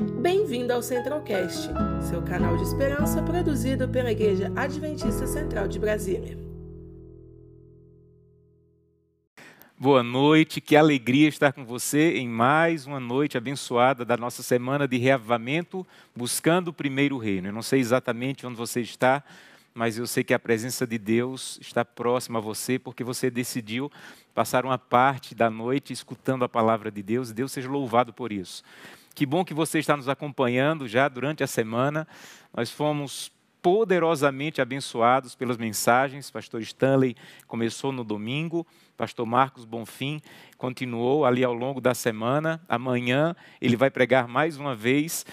Bem-vindo ao Centralcast, seu canal de esperança produzido pela Igreja Adventista Central de Brasília. Boa noite, que alegria estar com você em mais uma noite abençoada da nossa semana de reavivamento, buscando o primeiro reino. Eu não sei exatamente onde você está, mas eu sei que a presença de Deus está próxima a você, porque você decidiu passar uma parte da noite escutando a palavra de Deus, Deus seja louvado por isso. Que bom que você está nos acompanhando já durante a semana. Nós fomos poderosamente abençoados pelas mensagens. Pastor Stanley começou no domingo, Pastor Marcos Bonfim continuou ali ao longo da semana. Amanhã ele vai pregar mais uma vez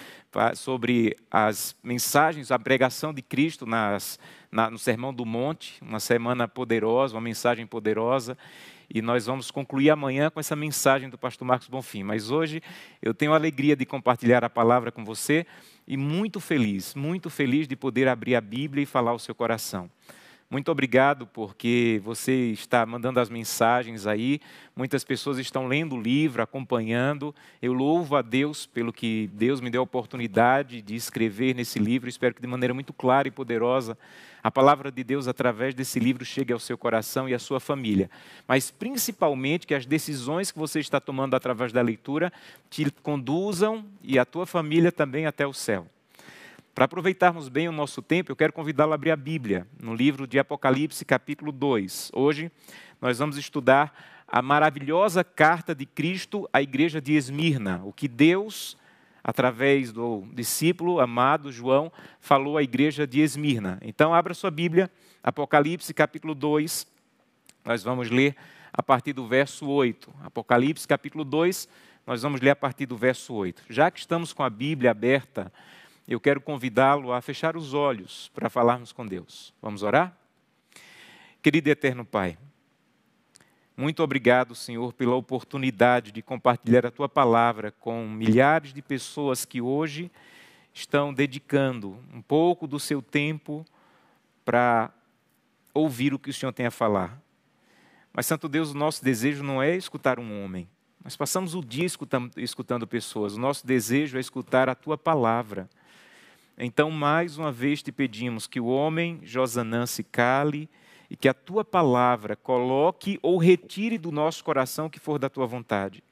sobre as mensagens, a pregação de Cristo nas, na, no Sermão do Monte, uma semana poderosa, uma mensagem poderosa. E nós vamos concluir amanhã com essa mensagem do pastor Marcos Bonfim. Mas hoje eu tenho a alegria de compartilhar a palavra com você e muito feliz, muito feliz de poder abrir a Bíblia e falar ao seu coração. Muito obrigado porque você está mandando as mensagens aí. Muitas pessoas estão lendo o livro, acompanhando. Eu louvo a Deus pelo que Deus me deu a oportunidade de escrever nesse livro. Espero que de maneira muito clara e poderosa a palavra de Deus através desse livro chegue ao seu coração e à sua família. Mas principalmente que as decisões que você está tomando através da leitura te conduzam e a tua família também até o céu. Para aproveitarmos bem o nosso tempo, eu quero convidá-lo a abrir a Bíblia, no livro de Apocalipse, capítulo 2. Hoje nós vamos estudar a maravilhosa carta de Cristo à igreja de Esmirna, o que Deus, através do discípulo amado João, falou à igreja de Esmirna. Então, abra sua Bíblia, Apocalipse, capítulo 2. Nós vamos ler a partir do verso 8. Apocalipse, capítulo 2, nós vamos ler a partir do verso 8. Já que estamos com a Bíblia aberta, eu quero convidá-lo a fechar os olhos para falarmos com Deus. Vamos orar? Querido e eterno Pai, muito obrigado, Senhor, pela oportunidade de compartilhar a tua palavra com milhares de pessoas que hoje estão dedicando um pouco do seu tempo para ouvir o que o Senhor tem a falar. Mas, Santo Deus, o nosso desejo não é escutar um homem. Nós passamos o dia escutando, escutando pessoas. O nosso desejo é escutar a tua palavra. Então, mais uma vez te pedimos que o homem Josanã se cale e que a tua palavra coloque ou retire do nosso coração o que for da tua vontade.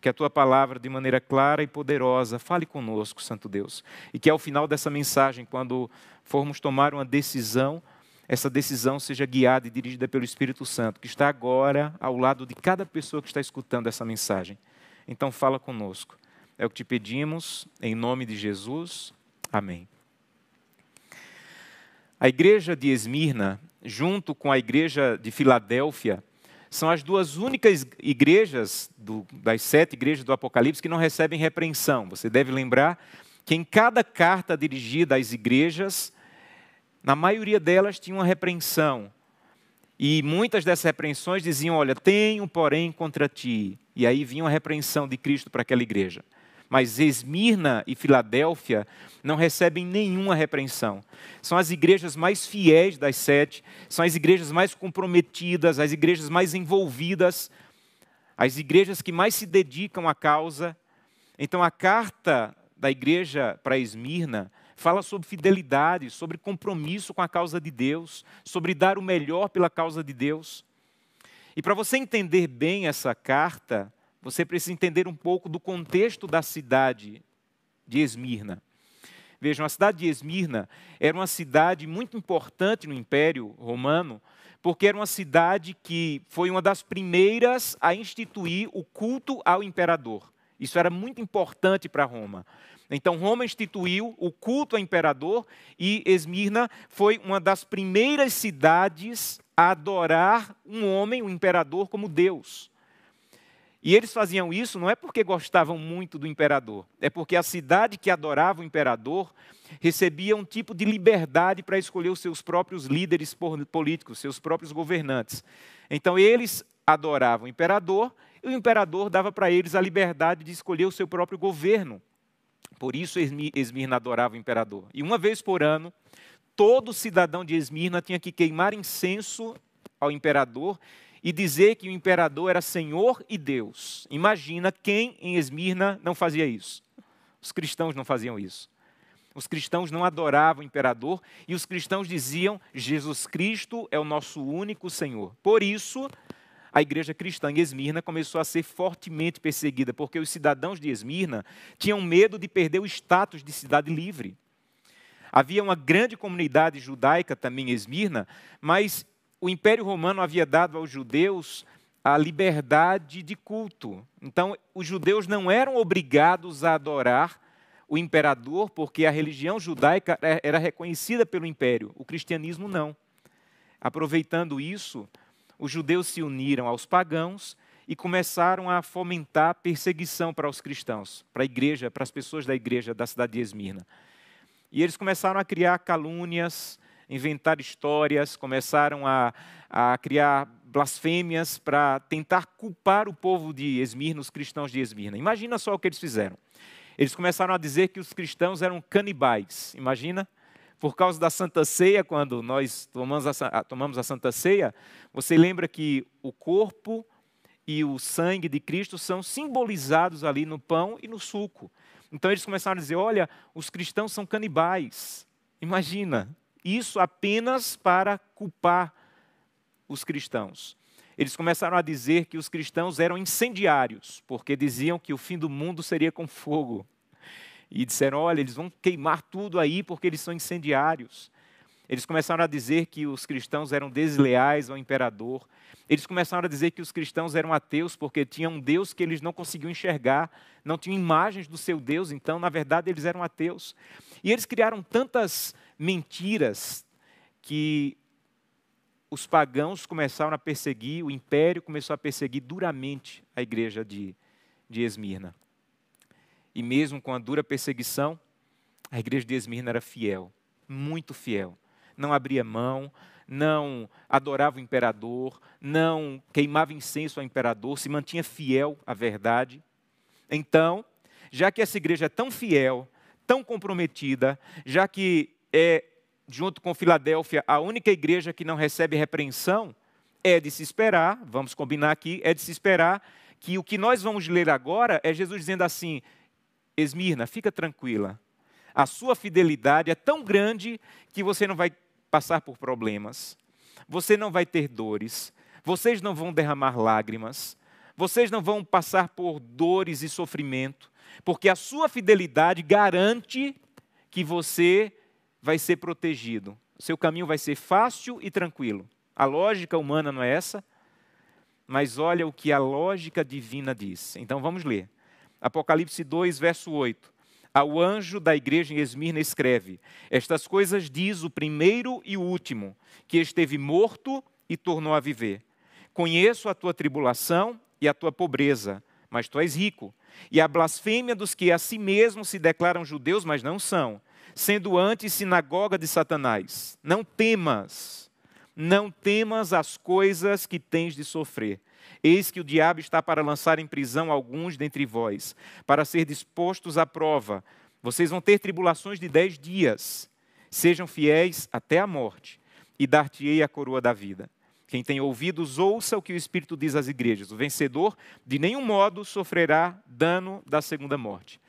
Que a tua palavra, de maneira clara e poderosa, fale conosco, Santo Deus. E que ao final dessa mensagem, quando formos tomar uma decisão, essa decisão seja guiada e dirigida pelo Espírito Santo, que está agora ao lado de cada pessoa que está escutando essa mensagem. Então, fala conosco. É o que te pedimos, em nome de Jesus. Amém. A igreja de Esmirna, junto com a igreja de Filadélfia, são as duas únicas igrejas do, das sete igrejas do Apocalipse que não recebem repreensão. Você deve lembrar que em cada carta dirigida às igrejas, na maioria delas tinha uma repreensão. E muitas dessas repreensões diziam: Olha, tenho, porém, contra ti. E aí vinha uma repreensão de Cristo para aquela igreja mas Esmirna e Filadélfia não recebem nenhuma repreensão. São as igrejas mais fiéis das sete, são as igrejas mais comprometidas, as igrejas mais envolvidas, as igrejas que mais se dedicam à causa. Então, a carta da igreja para Esmirna fala sobre fidelidade, sobre compromisso com a causa de Deus, sobre dar o melhor pela causa de Deus. E para você entender bem essa carta, você precisa entender um pouco do contexto da cidade de Esmirna. Vejam, a cidade de Esmirna era uma cidade muito importante no Império Romano, porque era uma cidade que foi uma das primeiras a instituir o culto ao imperador. Isso era muito importante para Roma. Então, Roma instituiu o culto ao imperador e Esmirna foi uma das primeiras cidades a adorar um homem, o um imperador, como Deus. E eles faziam isso não é porque gostavam muito do imperador, é porque a cidade que adorava o imperador recebia um tipo de liberdade para escolher os seus próprios líderes políticos, seus próprios governantes. Então eles adoravam o imperador e o imperador dava para eles a liberdade de escolher o seu próprio governo. Por isso Esmirna adorava o imperador. E uma vez por ano, todo cidadão de Esmirna tinha que queimar incenso ao imperador e dizer que o imperador era Senhor e Deus. Imagina quem em Esmirna não fazia isso. Os cristãos não faziam isso. Os cristãos não adoravam o imperador e os cristãos diziam: Jesus Cristo é o nosso único Senhor. Por isso, a igreja cristã em Esmirna começou a ser fortemente perseguida, porque os cidadãos de Esmirna tinham medo de perder o status de cidade livre. Havia uma grande comunidade judaica também em Esmirna, mas o Império Romano havia dado aos judeus a liberdade de culto. Então, os judeus não eram obrigados a adorar o imperador, porque a religião judaica era reconhecida pelo império, o cristianismo não. Aproveitando isso, os judeus se uniram aos pagãos e começaram a fomentar perseguição para os cristãos, para a igreja, para as pessoas da igreja da cidade de Esmirna. E eles começaram a criar calúnias, inventar histórias, começaram a, a criar blasfêmias para tentar culpar o povo de Esmirna, os cristãos de Esmirna. Imagina só o que eles fizeram. Eles começaram a dizer que os cristãos eram canibais. Imagina? Por causa da Santa Ceia, quando nós tomamos a, tomamos a Santa Ceia, você lembra que o corpo e o sangue de Cristo são simbolizados ali no pão e no suco. Então eles começaram a dizer: olha, os cristãos são canibais. Imagina, isso apenas para culpar os cristãos. Eles começaram a dizer que os cristãos eram incendiários, porque diziam que o fim do mundo seria com fogo. E disseram: olha, eles vão queimar tudo aí porque eles são incendiários. Eles começaram a dizer que os cristãos eram desleais ao imperador. Eles começaram a dizer que os cristãos eram ateus porque tinham um Deus que eles não conseguiam enxergar, não tinham imagens do seu Deus, então, na verdade, eles eram ateus. E eles criaram tantas mentiras que os pagãos começaram a perseguir, o império começou a perseguir duramente a igreja de, de Esmirna. E mesmo com a dura perseguição, a igreja de Esmirna era fiel, muito fiel. Não abria mão, não adorava o imperador, não queimava incenso ao imperador, se mantinha fiel à verdade. Então, já que essa igreja é tão fiel, tão comprometida, já que é junto com Filadélfia, a única igreja que não recebe repreensão, é de se esperar, vamos combinar aqui, é de se esperar que o que nós vamos ler agora é Jesus dizendo assim: Esmirna, fica tranquila. A sua fidelidade é tão grande que você não vai passar por problemas, você não vai ter dores, vocês não vão derramar lágrimas, vocês não vão passar por dores e sofrimento, porque a sua fidelidade garante que você vai ser protegido. Seu caminho vai ser fácil e tranquilo. A lógica humana não é essa, mas olha o que a lógica divina diz. Então vamos ler. Apocalipse 2, verso 8. Ao anjo da igreja em Esmirna escreve: Estas coisas diz o primeiro e o último, que esteve morto e tornou a viver. Conheço a tua tribulação e a tua pobreza, mas tu és rico. E a blasfêmia dos que a si mesmos se declaram judeus, mas não são sendo antes sinagoga de Satanás. Não temas, não temas as coisas que tens de sofrer. Eis que o diabo está para lançar em prisão alguns dentre vós, para ser dispostos à prova. Vocês vão ter tribulações de dez dias. Sejam fiéis até a morte, e dar-te-ei a coroa da vida. Quem tem ouvidos, ouça o que o Espírito diz às igrejas. O vencedor, de nenhum modo, sofrerá dano da segunda morte.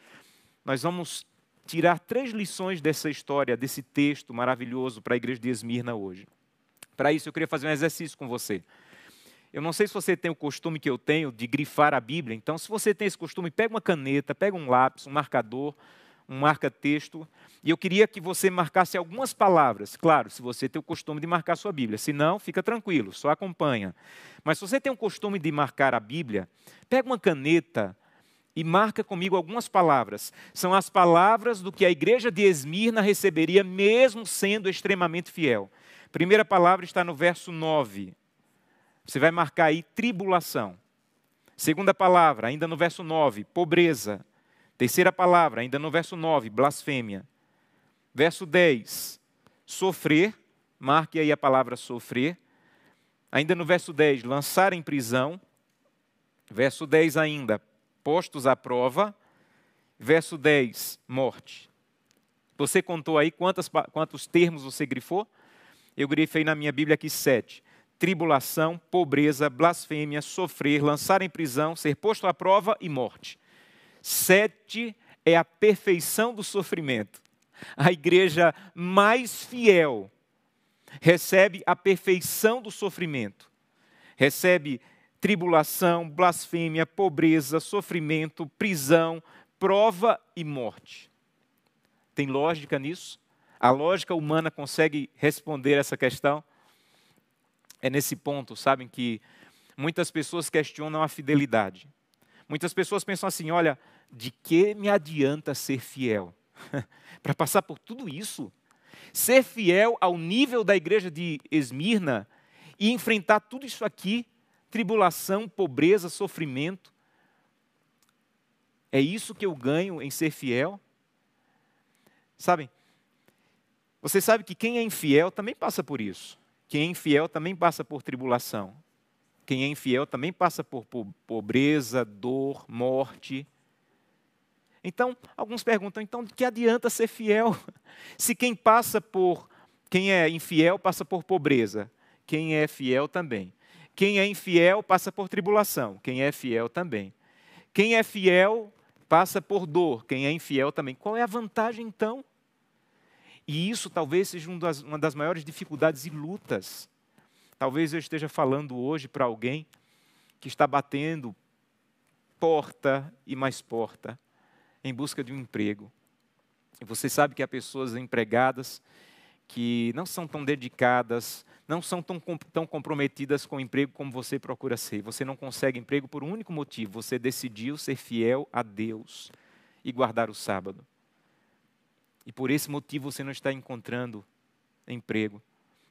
Nós vamos tirar três lições dessa história, desse texto maravilhoso para a igreja de Esmirna hoje. Para isso, eu queria fazer um exercício com você. Eu não sei se você tem o costume que eu tenho de grifar a Bíblia, então, se você tem esse costume, pega uma caneta, pega um lápis, um marcador, um marca-texto, e eu queria que você marcasse algumas palavras. Claro, se você tem o costume de marcar sua Bíblia, se não, fica tranquilo, só acompanha. Mas se você tem o costume de marcar a Bíblia, pega uma caneta, e marca comigo algumas palavras. São as palavras do que a igreja de Esmirna receberia, mesmo sendo extremamente fiel. Primeira palavra está no verso 9. Você vai marcar aí tribulação. Segunda palavra, ainda no verso 9, pobreza. Terceira palavra, ainda no verso 9, blasfêmia. Verso 10, sofrer. Marque aí a palavra sofrer. Ainda no verso 10, lançar em prisão. Verso 10 ainda, postos à prova. Verso 10, morte. Você contou aí quantas, quantos termos você grifou? Eu grifei na minha Bíblia aqui sete: tribulação, pobreza, blasfêmia, sofrer, lançar em prisão, ser posto à prova e morte. Sete é a perfeição do sofrimento. A igreja mais fiel recebe a perfeição do sofrimento. Recebe tribulação, blasfêmia, pobreza, sofrimento, prisão, prova e morte. Tem lógica nisso? A lógica humana consegue responder essa questão? É nesse ponto, sabem, que muitas pessoas questionam a fidelidade. Muitas pessoas pensam assim: olha, de que me adianta ser fiel? Para passar por tudo isso? Ser fiel ao nível da igreja de Esmirna e enfrentar tudo isso aqui tribulação, pobreza, sofrimento. É isso que eu ganho em ser fiel? Sabem, você sabe que quem é infiel também passa por isso. Quem é infiel também passa por tribulação. Quem é infiel também passa por pobreza, dor, morte. Então, alguns perguntam, então, de que adianta ser fiel? Se quem passa por, quem é infiel passa por pobreza, quem é fiel também. Quem é infiel passa por tribulação, quem é fiel também. Quem é fiel passa por dor, quem é infiel também. Qual é a vantagem então? E isso talvez seja uma das maiores dificuldades e lutas Talvez eu esteja falando hoje para alguém que está batendo porta e mais porta em busca de um emprego. E você sabe que há pessoas empregadas que não são tão dedicadas, não são tão, tão comprometidas com o emprego como você procura ser. Você não consegue emprego por um único motivo: você decidiu ser fiel a Deus e guardar o sábado. E por esse motivo você não está encontrando emprego.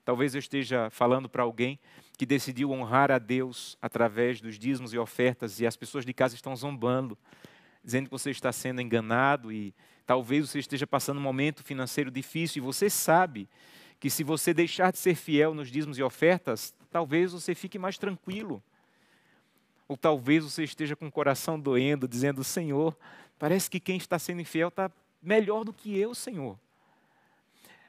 Talvez eu esteja falando para alguém que decidiu honrar a Deus através dos dízimos e ofertas e as pessoas de casa estão zombando, dizendo que você está sendo enganado e talvez você esteja passando um momento financeiro difícil e você sabe que se você deixar de ser fiel nos dízimos e ofertas, talvez você fique mais tranquilo. Ou talvez você esteja com o coração doendo, dizendo: Senhor, parece que quem está sendo infiel está melhor do que eu, Senhor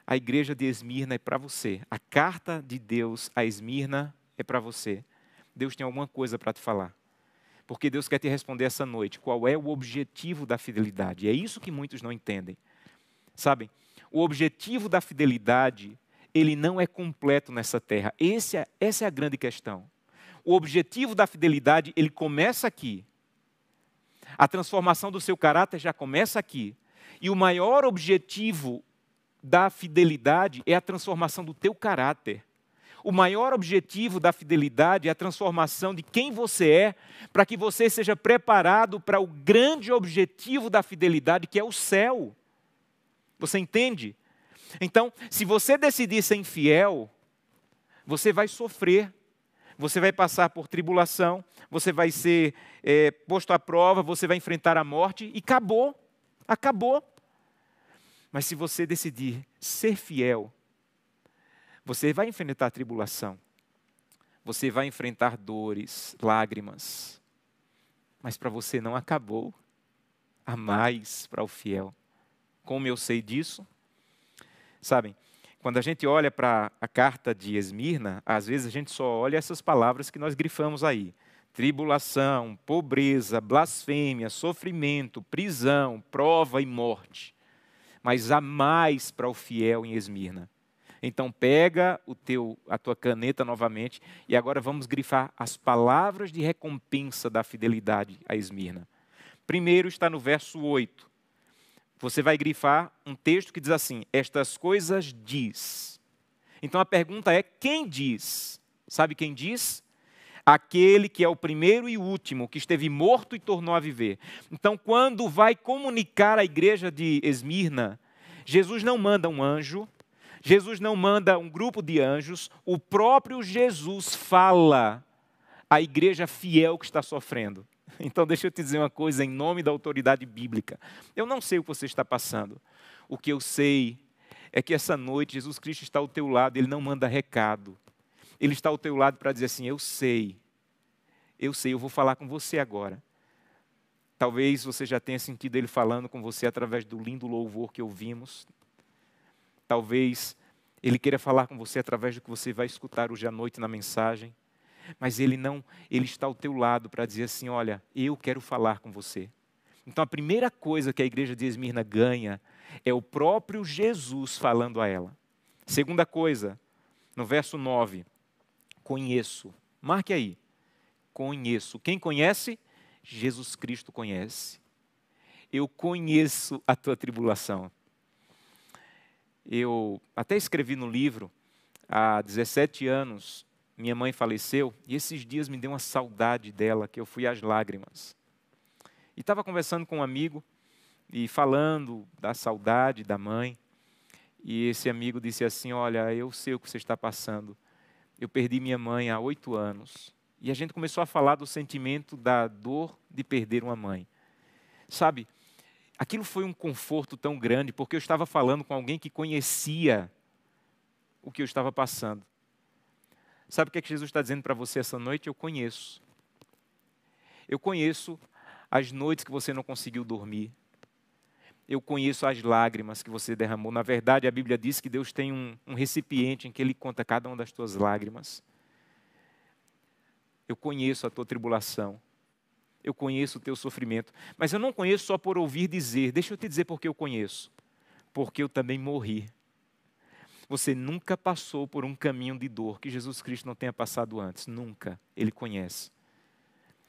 a igreja de Esmirna é para você. A carta de Deus a Esmirna é para você. Deus tem alguma coisa para te falar. Porque Deus quer te responder essa noite qual é o objetivo da fidelidade. É isso que muitos não entendem. Sabem? O objetivo da fidelidade, ele não é completo nessa terra. Esse é, essa é a grande questão. O objetivo da fidelidade, ele começa aqui. A transformação do seu caráter já começa aqui. E o maior objetivo da fidelidade é a transformação do teu caráter. O maior objetivo da fidelidade é a transformação de quem você é, para que você seja preparado para o grande objetivo da fidelidade, que é o céu. Você entende? Então, se você decidir ser infiel, você vai sofrer, você vai passar por tribulação, você vai ser é, posto à prova, você vai enfrentar a morte e acabou. Acabou. Mas se você decidir ser fiel, você vai enfrentar tribulação, você vai enfrentar dores, lágrimas, mas para você não acabou. Há mais para o fiel. Como eu sei disso? Sabem, quando a gente olha para a carta de Esmirna, às vezes a gente só olha essas palavras que nós grifamos aí: tribulação, pobreza, blasfêmia, sofrimento, prisão, prova e morte mas há mais para o fiel em Esmirna. Então pega o teu, a tua caneta novamente e agora vamos grifar as palavras de recompensa da fidelidade a Esmirna. Primeiro está no verso 8. Você vai grifar um texto que diz assim: Estas coisas diz. Então a pergunta é: quem diz? Sabe quem diz? aquele que é o primeiro e último, que esteve morto e tornou a viver. Então, quando vai comunicar à igreja de Esmirna, Jesus não manda um anjo, Jesus não manda um grupo de anjos, o próprio Jesus fala à igreja fiel que está sofrendo. Então, deixa eu te dizer uma coisa em nome da autoridade bíblica. Eu não sei o que você está passando. O que eu sei é que essa noite Jesus Cristo está ao teu lado, ele não manda recado. Ele está ao teu lado para dizer assim: Eu sei, eu sei, eu vou falar com você agora. Talvez você já tenha sentido ele falando com você através do lindo louvor que ouvimos. Talvez ele queira falar com você através do que você vai escutar hoje à noite na mensagem. Mas ele não, ele está ao teu lado para dizer assim: olha, eu quero falar com você. Então a primeira coisa que a igreja de Esmirna ganha é o próprio Jesus falando a ela. Segunda coisa, no verso 9, conheço. Marque aí. Conheço. Quem conhece? Jesus Cristo conhece. Eu conheço a tua tribulação. Eu até escrevi no livro, há 17 anos, minha mãe faleceu, e esses dias me deu uma saudade dela, que eu fui às lágrimas. E estava conversando com um amigo, e falando da saudade da mãe, e esse amigo disse assim: Olha, eu sei o que você está passando. Eu perdi minha mãe há oito anos. E a gente começou a falar do sentimento da dor de perder uma mãe. Sabe, aquilo foi um conforto tão grande, porque eu estava falando com alguém que conhecia o que eu estava passando. Sabe o que, é que Jesus está dizendo para você essa noite? Eu conheço. Eu conheço as noites que você não conseguiu dormir. Eu conheço as lágrimas que você derramou. Na verdade, a Bíblia diz que Deus tem um, um recipiente em que Ele conta cada uma das tuas lágrimas. Eu conheço a tua tribulação. Eu conheço o teu sofrimento. Mas eu não conheço só por ouvir dizer. Deixa eu te dizer porque eu conheço. Porque eu também morri. Você nunca passou por um caminho de dor que Jesus Cristo não tenha passado antes. Nunca. Ele conhece.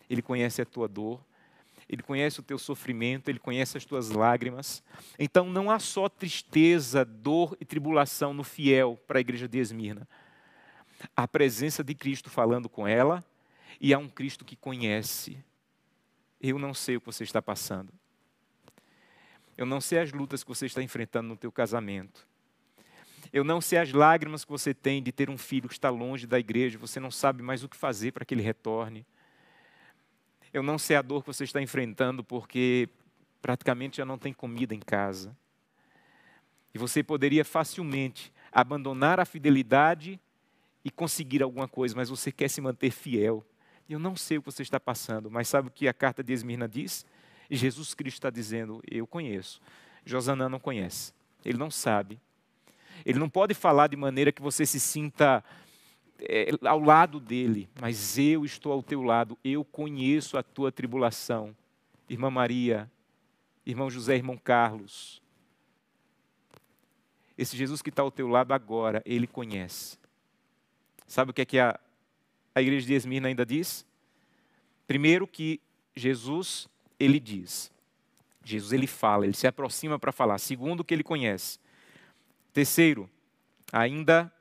Ele conhece a tua dor. Ele conhece o teu sofrimento, ele conhece as tuas lágrimas. Então não há só tristeza, dor e tribulação no fiel para a igreja de Esmirna. Há a presença de Cristo falando com ela e há um Cristo que conhece. Eu não sei o que você está passando. Eu não sei as lutas que você está enfrentando no teu casamento. Eu não sei as lágrimas que você tem de ter um filho que está longe da igreja, você não sabe mais o que fazer para que ele retorne. Eu não sei a dor que você está enfrentando porque praticamente já não tem comida em casa. E você poderia facilmente abandonar a fidelidade e conseguir alguma coisa, mas você quer se manter fiel. Eu não sei o que você está passando, mas sabe o que a carta de Esmirna diz? Jesus Cristo está dizendo: Eu conheço. Josanã não conhece. Ele não sabe. Ele não pode falar de maneira que você se sinta é, ao lado dele, mas eu estou ao teu lado, eu conheço a tua tribulação. Irmã Maria, irmão José, irmão Carlos. Esse Jesus que está ao teu lado agora, ele conhece. Sabe o que é que a, a igreja de Esmirna ainda diz? Primeiro que Jesus, ele diz. Jesus, ele fala, ele se aproxima para falar. Segundo, que ele conhece. Terceiro, ainda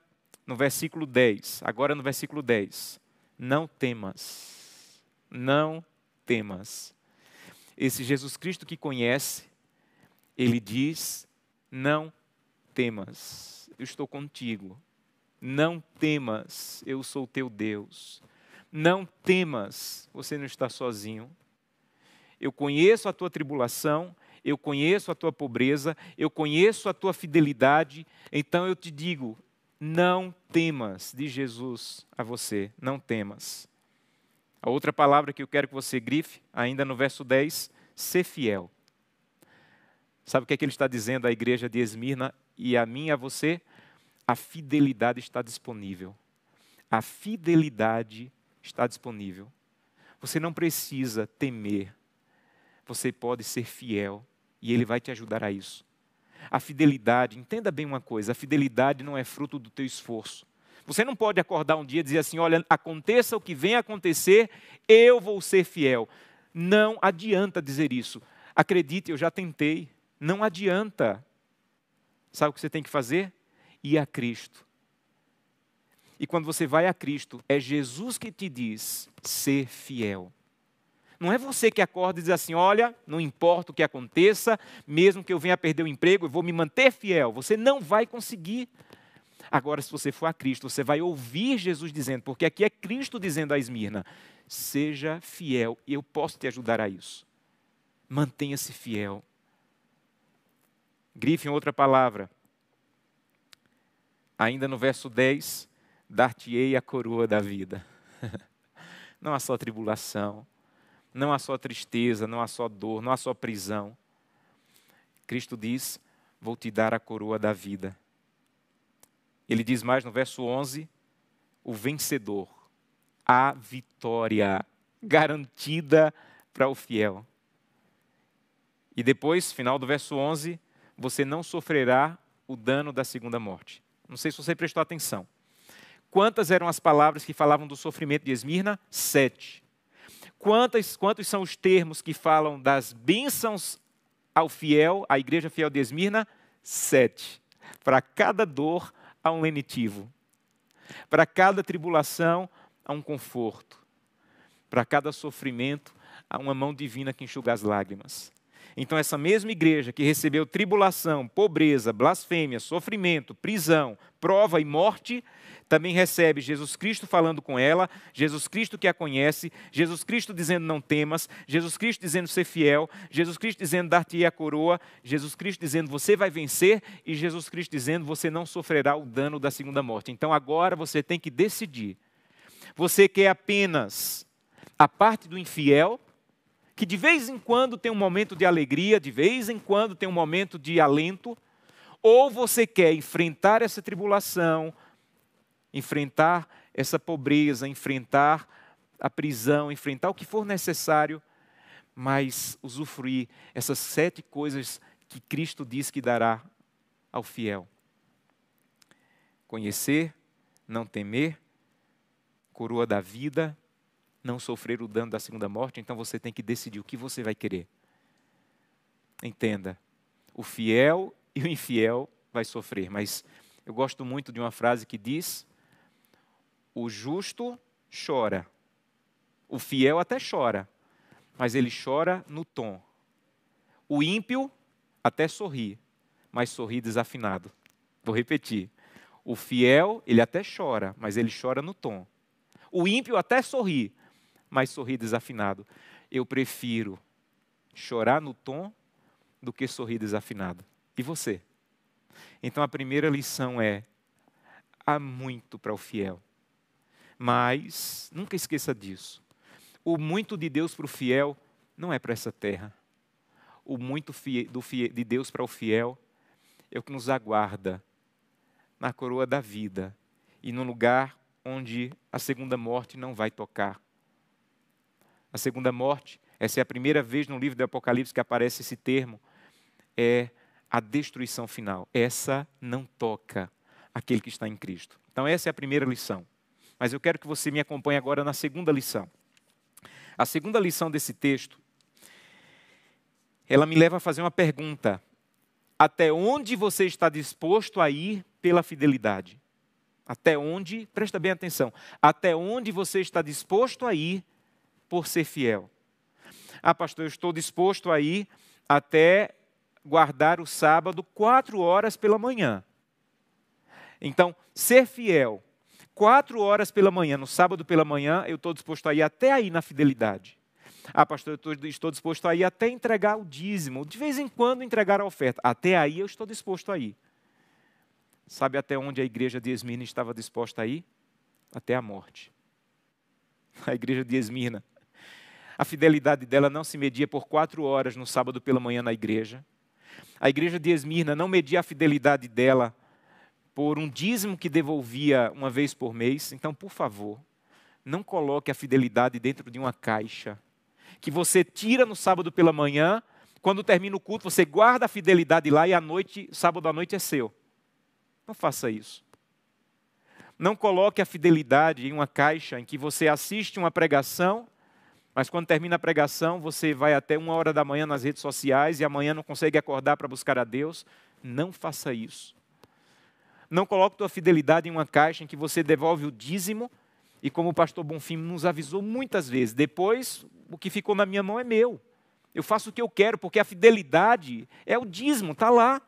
no versículo 10, agora no versículo 10. Não temas, não temas. Esse Jesus Cristo que conhece, ele diz: Não temas, eu estou contigo. Não temas, eu sou teu Deus. Não temas, você não está sozinho. Eu conheço a tua tribulação, eu conheço a tua pobreza, eu conheço a tua fidelidade, então eu te digo: não temas, de Jesus a você, não temas. A outra palavra que eu quero que você grife, ainda no verso 10, ser fiel. Sabe o que, é que ele está dizendo à igreja de Esmirna e a mim e a você? A fidelidade está disponível. A fidelidade está disponível. Você não precisa temer. Você pode ser fiel e ele vai te ajudar a isso. A fidelidade, entenda bem uma coisa: a fidelidade não é fruto do teu esforço. Você não pode acordar um dia e dizer assim: olha, aconteça o que venha acontecer, eu vou ser fiel. Não adianta dizer isso. Acredite, eu já tentei. Não adianta. Sabe o que você tem que fazer? Ir a Cristo. E quando você vai a Cristo, é Jesus que te diz: ser fiel. Não é você que acorda e diz assim: olha, não importa o que aconteça, mesmo que eu venha a perder o emprego, eu vou me manter fiel. Você não vai conseguir. Agora, se você for a Cristo, você vai ouvir Jesus dizendo, porque aqui é Cristo dizendo a Esmirna: seja fiel, e eu posso te ajudar a isso. Mantenha-se fiel. Grife em outra palavra. Ainda no verso 10, dar-te-ei a coroa da vida. Não há só tribulação, não há só tristeza, não há só dor, não há só prisão. Cristo diz: Vou te dar a coroa da vida. Ele diz mais no verso 11: O vencedor, a vitória garantida para o fiel. E depois, final do verso 11, você não sofrerá o dano da segunda morte. Não sei se você prestou atenção. Quantas eram as palavras que falavam do sofrimento de Esmirna? Sete. Quantos, quantos são os termos que falam das bênçãos ao fiel, à igreja fiel de Esmirna? Sete. Para cada dor há um lenitivo. Para cada tribulação há um conforto. Para cada sofrimento há uma mão divina que enxuga as lágrimas. Então, essa mesma igreja que recebeu tribulação, pobreza, blasfêmia, sofrimento, prisão, prova e morte, também recebe Jesus Cristo falando com ela, Jesus Cristo que a conhece, Jesus Cristo dizendo não temas, Jesus Cristo dizendo ser fiel, Jesus Cristo dizendo dar-te a coroa, Jesus Cristo dizendo você vai vencer e Jesus Cristo dizendo você não sofrerá o dano da segunda morte. Então agora você tem que decidir. Você quer apenas a parte do infiel, que de vez em quando tem um momento de alegria, de vez em quando tem um momento de alento, ou você quer enfrentar essa tribulação, enfrentar essa pobreza, enfrentar a prisão, enfrentar o que for necessário, mas usufruir essas sete coisas que Cristo diz que dará ao fiel: conhecer, não temer, coroa da vida, não sofrer o dano da segunda morte, então você tem que decidir o que você vai querer. Entenda, o fiel e o infiel vai sofrer, mas eu gosto muito de uma frase que diz: o justo chora. O fiel até chora, mas ele chora no tom. O ímpio até sorri, mas sorri desafinado. Vou repetir. O fiel, ele até chora, mas ele chora no tom. O ímpio até sorri, mas sorri desafinado. Eu prefiro chorar no tom do que sorrir desafinado. E você? Então a primeira lição é: há muito para o fiel. Mas nunca esqueça disso. O muito de Deus para o fiel não é para essa terra. O muito de Deus para o fiel é o que nos aguarda na coroa da vida e no lugar onde a segunda morte não vai tocar. A segunda morte, essa é a primeira vez no livro do Apocalipse que aparece esse termo, é a destruição final. Essa não toca aquele que está em Cristo. Então, essa é a primeira lição. Mas eu quero que você me acompanhe agora na segunda lição. A segunda lição desse texto, ela me leva a fazer uma pergunta: até onde você está disposto a ir pela fidelidade? Até onde, presta bem atenção, até onde você está disposto a ir por ser fiel? Ah, pastor, eu estou disposto a ir até guardar o sábado quatro horas pela manhã. Então, ser fiel quatro horas pela manhã, no sábado pela manhã, eu estou disposto a ir até aí na fidelidade. Ah, pastor, eu estou disposto a ir até entregar o dízimo, de vez em quando entregar a oferta. Até aí eu estou disposto a ir. Sabe até onde a igreja de Esmirna estava disposta a ir? Até a morte. A igreja de Esmirna. A fidelidade dela não se media por quatro horas no sábado pela manhã na igreja. A igreja de Esmirna não media a fidelidade dela por um dízimo que devolvia uma vez por mês. Então, por favor, não coloque a fidelidade dentro de uma caixa que você tira no sábado pela manhã, quando termina o culto, você guarda a fidelidade lá e à noite, sábado à noite é seu. Não faça isso. Não coloque a fidelidade em uma caixa em que você assiste uma pregação, mas quando termina a pregação, você vai até uma hora da manhã nas redes sociais e amanhã não consegue acordar para buscar a Deus. Não faça isso. Não coloque tua fidelidade em uma caixa em que você devolve o dízimo e como o pastor Bonfim nos avisou muitas vezes, depois o que ficou na minha mão é meu. Eu faço o que eu quero, porque a fidelidade é o dízimo, está lá.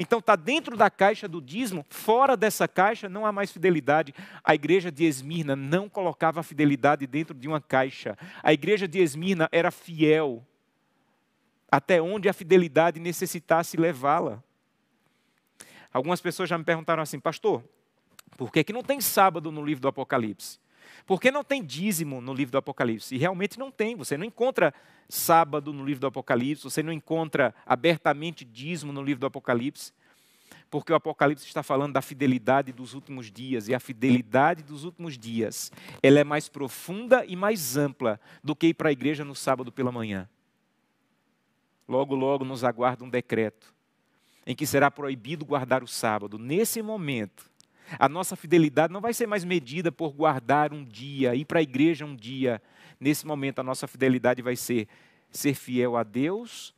Então está dentro da caixa do dízimo, fora dessa caixa não há mais fidelidade. A igreja de Esmirna não colocava a fidelidade dentro de uma caixa. A igreja de Esmirna era fiel até onde a fidelidade necessitasse levá-la. Algumas pessoas já me perguntaram assim, pastor, por que, que não tem sábado no livro do Apocalipse? Por que não tem dízimo no livro do Apocalipse? E realmente não tem. Você não encontra sábado no livro do Apocalipse, você não encontra abertamente dízimo no livro do Apocalipse, porque o Apocalipse está falando da fidelidade dos últimos dias, e a fidelidade dos últimos dias, ela é mais profunda e mais ampla do que ir para a igreja no sábado pela manhã. logo, logo nos aguarda um decreto em que será proibido guardar o sábado. Nesse momento, a nossa fidelidade não vai ser mais medida por guardar um dia, ir para a igreja um dia. Nesse momento, a nossa fidelidade vai ser ser fiel a Deus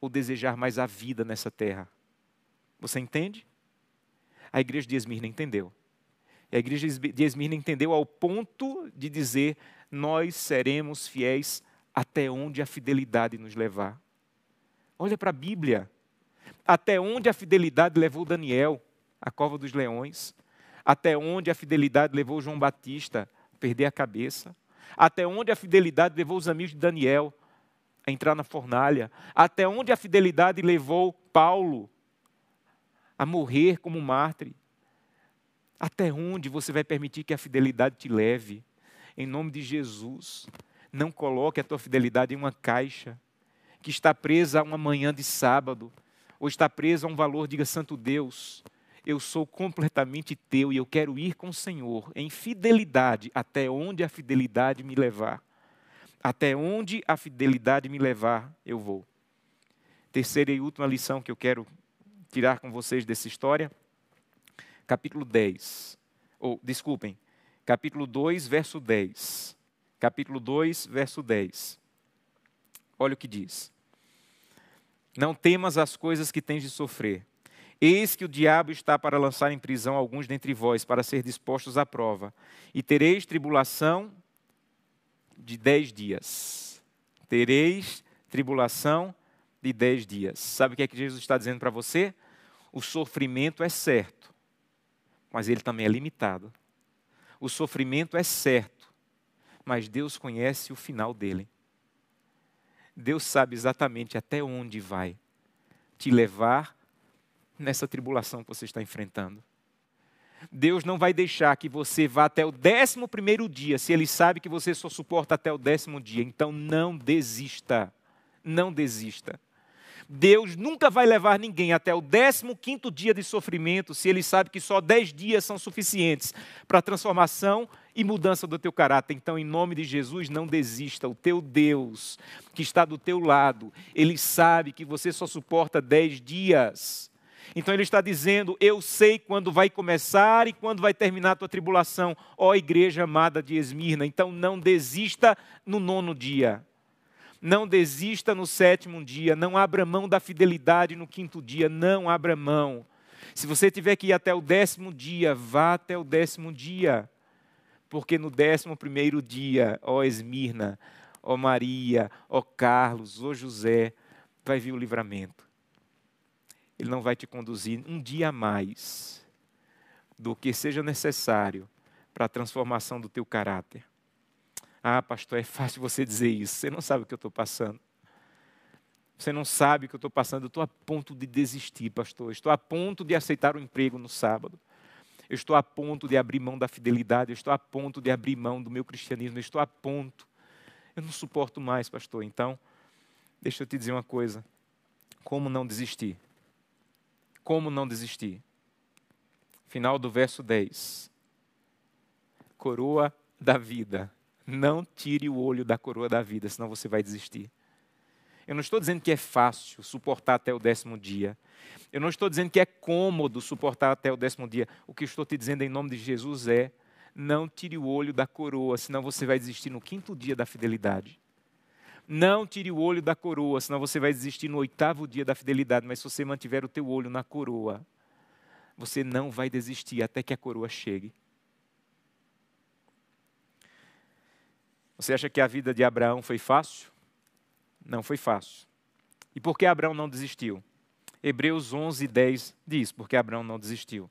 ou desejar mais a vida nessa terra. Você entende? A igreja de Esmirna entendeu. E a igreja de Esmirna entendeu ao ponto de dizer: Nós seremos fiéis até onde a fidelidade nos levar. Olha para a Bíblia. Até onde a fidelidade levou Daniel, a cova dos leões. Até onde a fidelidade levou João Batista a perder a cabeça. Até onde a fidelidade levou os amigos de Daniel a entrar na fornalha. Até onde a fidelidade levou Paulo a morrer como mártir. Até onde você vai permitir que a fidelidade te leve? Em nome de Jesus, não coloque a tua fidelidade em uma caixa que está presa a uma manhã de sábado, ou está presa a um valor, diga Santo Deus, eu sou completamente teu e eu quero ir com o Senhor em fidelidade até onde a fidelidade me levar. Até onde a fidelidade me levar, eu vou. Terceira e última lição que eu quero tirar com vocês dessa história, capítulo 10. Ou, desculpem, capítulo 2, verso 10. Capítulo 2, verso 10. Olha o que diz. Não temas as coisas que tens de sofrer. Eis que o diabo está para lançar em prisão alguns dentre vós, para ser dispostos à prova. E tereis tribulação de dez dias. Tereis tribulação de dez dias. Sabe o que é que Jesus está dizendo para você? O sofrimento é certo, mas ele também é limitado. O sofrimento é certo, mas Deus conhece o final dele. Deus sabe exatamente até onde vai te levar nessa tribulação que você está enfrentando. Deus não vai deixar que você vá até o décimo primeiro dia, se Ele sabe que você só suporta até o décimo dia. Então não desista, não desista. Deus nunca vai levar ninguém até o décimo quinto dia de sofrimento, se Ele sabe que só dez dias são suficientes para a transformação e mudança do teu caráter. Então, em nome de Jesus, não desista. O teu Deus, que está do teu lado, Ele sabe que você só suporta dez dias. Então ele está dizendo: Eu sei quando vai começar e quando vai terminar a tua tribulação, ó igreja amada de Esmirna. Então não desista no nono dia. Não desista no sétimo dia. Não abra mão da fidelidade no quinto dia. Não abra mão. Se você tiver que ir até o décimo dia, vá até o décimo dia. Porque no décimo primeiro dia, ó Esmirna, ó Maria, ó Carlos, ó José, vai vir o livramento. Ele não vai te conduzir um dia a mais do que seja necessário para a transformação do teu caráter. Ah, pastor, é fácil você dizer isso. Você não sabe o que eu estou passando. Você não sabe o que eu estou passando. Eu estou a ponto de desistir, pastor. Estou a ponto de aceitar o um emprego no sábado. Eu estou a ponto de abrir mão da fidelidade. Eu estou a ponto de abrir mão do meu cristianismo. Eu estou a ponto. Eu não suporto mais, pastor. Então, deixa eu te dizer uma coisa. Como não desistir? Como não desistir? Final do verso 10. Coroa da vida. Não tire o olho da coroa da vida, senão você vai desistir. Eu não estou dizendo que é fácil suportar até o décimo dia. Eu não estou dizendo que é cômodo suportar até o décimo dia. O que estou te dizendo em nome de Jesus é: não tire o olho da coroa, senão você vai desistir no quinto dia da fidelidade. Não tire o olho da coroa, senão você vai desistir no oitavo dia da fidelidade. Mas se você mantiver o teu olho na coroa, você não vai desistir até que a coroa chegue. Você acha que a vida de Abraão foi fácil? Não foi fácil. E por que Abraão não desistiu? Hebreus 11, 10 diz: porque Abraão não desistiu.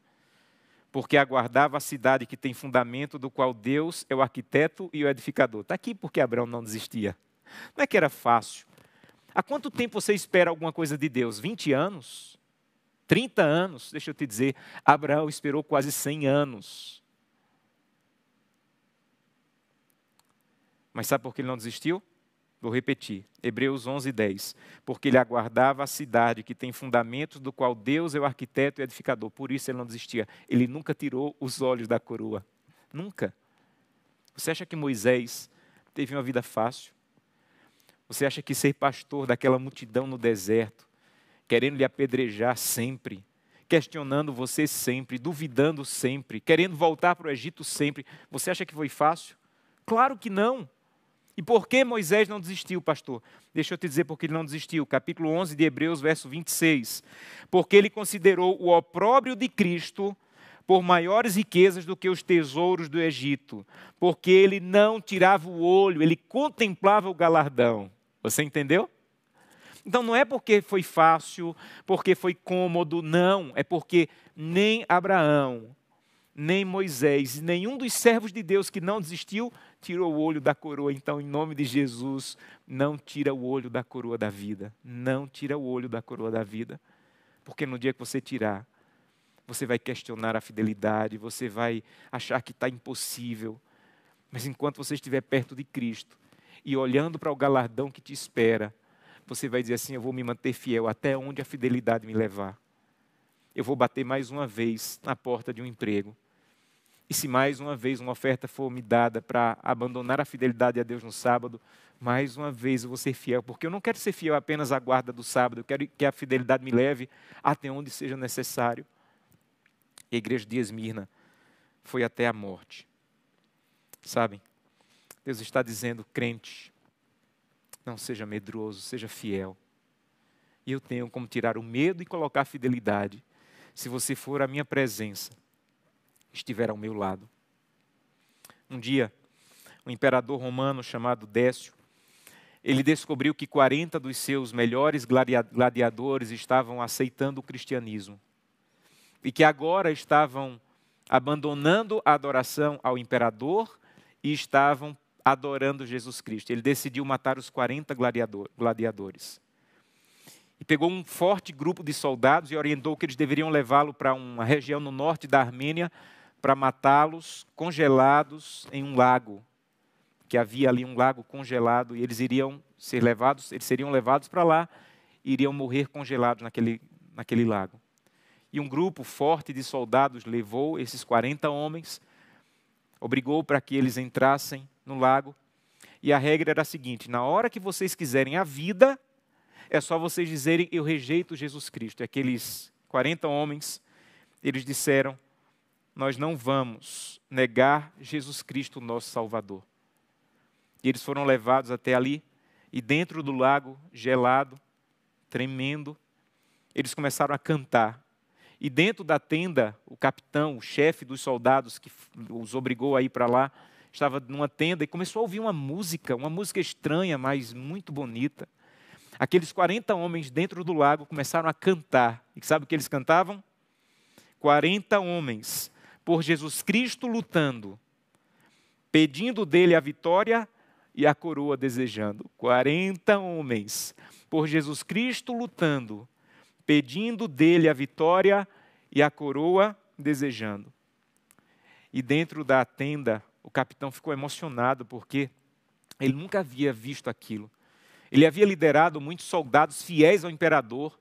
Porque aguardava a cidade que tem fundamento, do qual Deus é o arquiteto e o edificador. Está aqui porque Abraão não desistia. Não é que era fácil. Há quanto tempo você espera alguma coisa de Deus? 20 anos? 30 anos? Deixa eu te dizer, Abraão esperou quase 100 anos. Mas sabe por que ele não desistiu? Vou repetir, Hebreus 11, 10. Porque ele aguardava a cidade que tem fundamentos, do qual Deus é o arquiteto e edificador. Por isso ele não desistia. Ele nunca tirou os olhos da coroa. Nunca. Você acha que Moisés teve uma vida fácil? Você acha que ser pastor daquela multidão no deserto, querendo lhe apedrejar sempre, questionando você sempre, duvidando sempre, querendo voltar para o Egito sempre, você acha que foi fácil? Claro que não. E por que Moisés não desistiu, pastor? Deixa eu te dizer por que ele não desistiu. Capítulo 11 de Hebreus, verso 26. Porque ele considerou o opróbrio de Cristo por maiores riquezas do que os tesouros do Egito, porque ele não tirava o olho, ele contemplava o galardão. Você entendeu? Então não é porque foi fácil, porque foi cômodo, não, é porque nem Abraão, nem Moisés, nenhum dos servos de Deus que não desistiu, tirou o olho da coroa. Então, em nome de Jesus, não tira o olho da coroa da vida. Não tira o olho da coroa da vida. Porque no dia que você tirar, você vai questionar a fidelidade, você vai achar que está impossível. Mas enquanto você estiver perto de Cristo e olhando para o galardão que te espera, você vai dizer assim: Eu vou me manter fiel até onde a fidelidade me levar. Eu vou bater mais uma vez na porta de um emprego. E se mais uma vez uma oferta for me dada para abandonar a fidelidade a Deus no sábado, mais uma vez eu vou ser fiel, porque eu não quero ser fiel apenas à guarda do sábado, eu quero que a fidelidade me leve até onde seja necessário. A igreja de Esmirna foi até a morte. Sabem? Deus está dizendo, crente, não seja medroso, seja fiel. E eu tenho como tirar o medo e colocar a fidelidade, se você for à minha presença, estiver ao meu lado. Um dia, um imperador romano chamado Décio, ele descobriu que 40 dos seus melhores gladiadores estavam aceitando o cristianismo e que agora estavam abandonando a adoração ao imperador e estavam adorando Jesus Cristo. Ele decidiu matar os 40 gladiadores. E pegou um forte grupo de soldados e orientou que eles deveriam levá-lo para uma região no norte da Armênia para matá-los congelados em um lago, que havia ali um lago congelado e eles iriam ser levados, eles seriam levados para lá e iriam morrer congelados naquele, naquele lago e um grupo forte de soldados levou esses 40 homens, obrigou para que eles entrassem no lago. E a regra era a seguinte: na hora que vocês quiserem a vida, é só vocês dizerem eu rejeito Jesus Cristo. E aqueles 40 homens, eles disseram: nós não vamos negar Jesus Cristo, nosso Salvador. E eles foram levados até ali, e dentro do lago gelado, tremendo, eles começaram a cantar e dentro da tenda, o capitão, o chefe dos soldados que os obrigou a ir para lá, estava numa tenda e começou a ouvir uma música, uma música estranha, mas muito bonita. Aqueles 40 homens dentro do lago começaram a cantar. E sabe o que eles cantavam? 40 homens por Jesus Cristo lutando, pedindo dele a vitória e a coroa desejando. 40 homens por Jesus Cristo lutando, pedindo dele a vitória e a coroa desejando. E dentro da tenda, o capitão ficou emocionado porque ele nunca havia visto aquilo. Ele havia liderado muitos soldados fiéis ao imperador,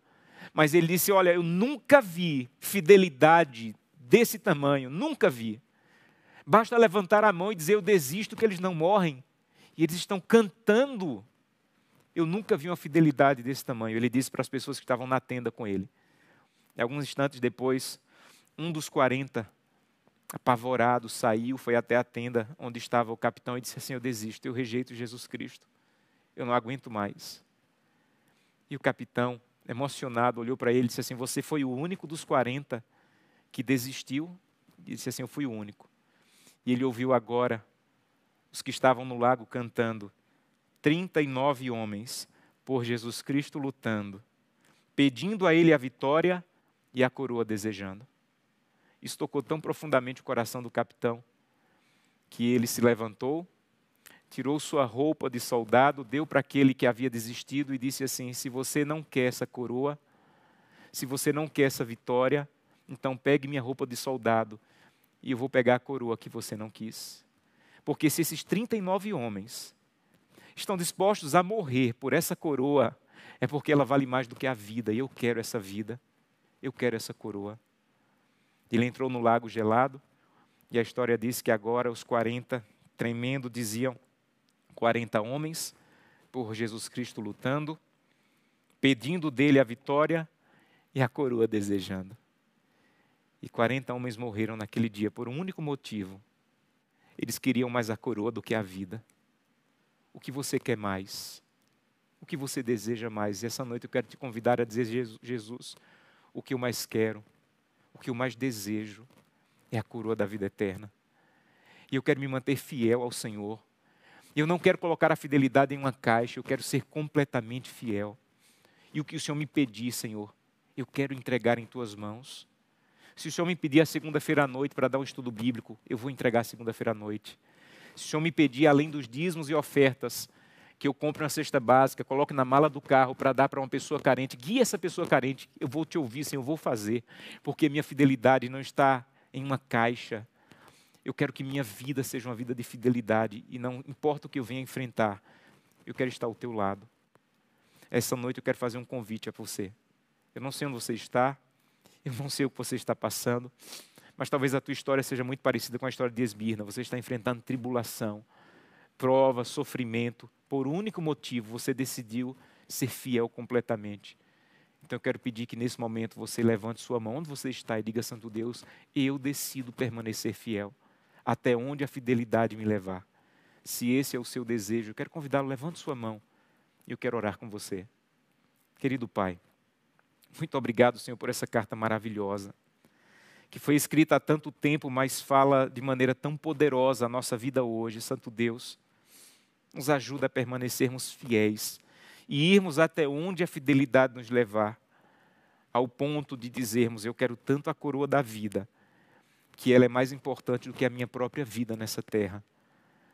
mas ele disse: Olha, eu nunca vi fidelidade desse tamanho, nunca vi. Basta levantar a mão e dizer: Eu desisto, que eles não morrem. E eles estão cantando eu nunca vi uma fidelidade desse tamanho. Ele disse para as pessoas que estavam na tenda com ele. E alguns instantes depois, um dos 40, apavorado, saiu, foi até a tenda onde estava o capitão e disse assim: Eu desisto, eu rejeito Jesus Cristo. Eu não aguento mais. E o capitão, emocionado, olhou para ele e disse assim: Você foi o único dos 40 que desistiu? E disse assim: Eu fui o único. E ele ouviu agora os que estavam no lago cantando 39 homens por Jesus Cristo lutando, pedindo a Ele a vitória e a coroa desejando. Isso tocou tão profundamente o coração do capitão que ele se levantou, tirou sua roupa de soldado, deu para aquele que havia desistido e disse assim: Se você não quer essa coroa, se você não quer essa vitória, então pegue minha roupa de soldado e eu vou pegar a coroa que você não quis. Porque se esses 39 homens estão dispostos a morrer por essa coroa, é porque ela vale mais do que a vida, e eu quero essa vida, eu quero essa coroa. Ele entrou no lago gelado, e a história diz que agora os 40, tremendo, diziam: 40 homens por Jesus Cristo lutando, pedindo dele a vitória e a coroa desejando. E 40 homens morreram naquele dia por um único motivo. Eles queriam mais a coroa do que a vida. O que você quer mais? O que você deseja mais? E essa noite eu quero te convidar a dizer: Jesus, o que eu mais quero, o que eu mais desejo é a coroa da vida eterna. E eu quero me manter fiel ao Senhor. Eu não quero colocar a fidelidade em uma caixa, eu quero ser completamente fiel. E o que o Senhor me pedir, Senhor, eu quero entregar em tuas mãos. Se o Senhor me pedir a segunda-feira à noite para dar um estudo bíblico, eu vou entregar segunda-feira à noite. Se o Senhor me pedir, além dos dízimos e ofertas, que eu compre uma cesta básica, coloque na mala do carro para dar para uma pessoa carente, guie essa pessoa carente, eu vou te ouvir, Senhor, eu vou fazer, porque minha fidelidade não está em uma caixa. Eu quero que minha vida seja uma vida de fidelidade e não importa o que eu venha enfrentar, eu quero estar ao teu lado. Essa noite eu quero fazer um convite a você. Eu não sei onde você está, eu não sei o que você está passando, mas talvez a tua história seja muito parecida com a história de Esmirna. Você está enfrentando tribulação, prova, sofrimento. Por um único motivo, você decidiu ser fiel completamente. Então eu quero pedir que nesse momento você levante sua mão onde você está e diga: Santo Deus, eu decido permanecer fiel, até onde a fidelidade me levar. Se esse é o seu desejo, eu quero convidá-lo, levante sua mão e eu quero orar com você. Querido Pai, muito obrigado, Senhor, por essa carta maravilhosa, que foi escrita há tanto tempo, mas fala de maneira tão poderosa a nossa vida hoje. Santo Deus, nos ajuda a permanecermos fiéis e irmos até onde a fidelidade nos levar, ao ponto de dizermos: Eu quero tanto a coroa da vida, que ela é mais importante do que a minha própria vida nessa terra,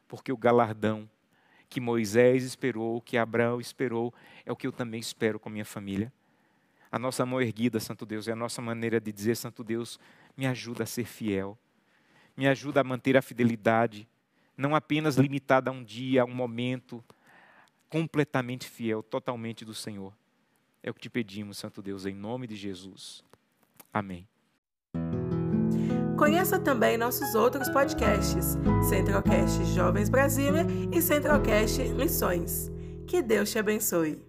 porque o galardão que Moisés esperou, que Abraão esperou, é o que eu também espero com minha família. A nossa mão erguida, Santo Deus, é a nossa maneira de dizer: Santo Deus, me ajuda a ser fiel, me ajuda a manter a fidelidade, não apenas limitada a um dia, a um momento, completamente fiel, totalmente do Senhor. É o que te pedimos, Santo Deus, em nome de Jesus. Amém. Conheça também nossos outros podcasts, Centralcast Jovens Brasília e Centralcast Missões. Que Deus te abençoe.